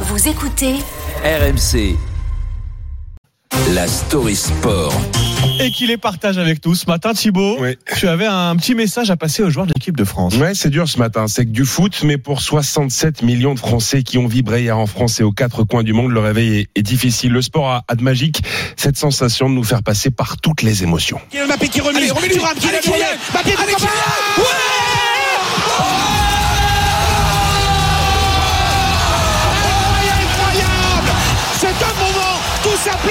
Vous écoutez RMC. La story sport. et qui les partage avec nous ce matin. Thibaut, Oui. tu avais un petit message à passer aux joueurs de l'équipe de France. Ouais, c'est dur ce matin. C'est que du foot, mais pour 67 millions de Français qui ont vibré hier en France et aux quatre coins du monde, le réveil est, est difficile. Le sport a, a de magique cette sensation de nous faire passer par toutes les émotions. Mbappé qui remet Mbappé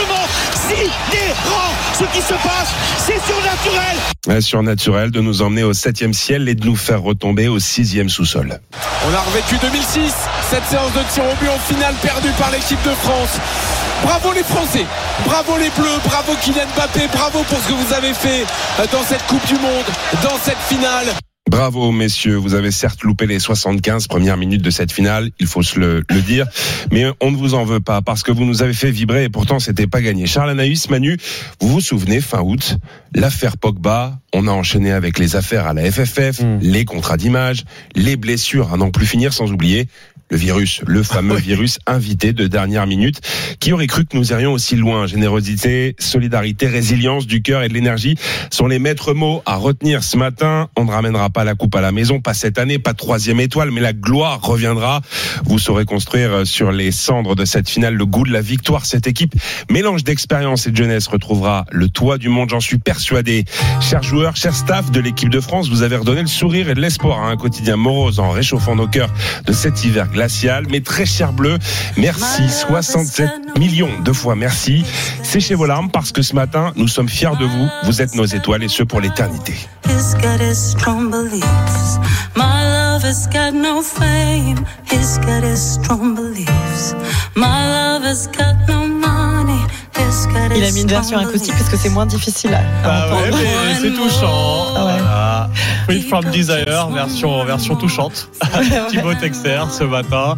simplement sidérant Ce qui se passe, c'est surnaturel Ouais, surnaturel de nous emmener au septième ciel et de nous faire retomber au sixième sous-sol. On a revécu 2006, cette séance de tir au but en finale perdue par l'équipe de France. Bravo les Français, bravo les Bleus, bravo Kylian Mbappé, bravo pour ce que vous avez fait euh, dans cette Coupe du Monde, dans cette finale. Bravo messieurs, vous avez certes loupé les 75 premières minutes de cette finale, il faut se le, le dire, mais on ne vous en veut pas parce que vous nous avez fait vibrer et pourtant c'était pas gagné. Charles Anaïs, Manu, vous vous souvenez fin août, l'affaire Pogba, on a enchaîné avec les affaires à la FFF, les contrats d'image, les blessures à n'en plus finir sans oublier le virus, le fameux virus invité de dernière minute, qui aurait cru que nous irions aussi loin? Générosité, solidarité, résilience du cœur et de l'énergie sont les maîtres mots à retenir ce matin. On ne ramènera pas la coupe à la maison, pas cette année, pas troisième étoile, mais la gloire reviendra. Vous saurez construire sur les cendres de cette finale le goût de la victoire. Cette équipe, mélange d'expérience et de jeunesse, retrouvera le toit du monde, j'en suis persuadé. Chers joueurs, chers staff de l'équipe de France, vous avez redonné le sourire et de l'espoir à un quotidien morose en réchauffant nos cœurs de cet hiver Mais très cher bleu, merci. 67 millions de fois merci. Séchez vos larmes parce que ce matin, nous sommes fiers de vous. Vous êtes nos étoiles et ce pour l'éternité. He's got his strong beliefs. My love has got no fame. He's got his strong beliefs. My love has got no Il a mis une version acoustique parce que c'est moins difficile à Ah ouais, entendre. mais c'est touchant. Ah ouais. Voilà. Free from Desire, version, version touchante. Thibaut Texer ce matin.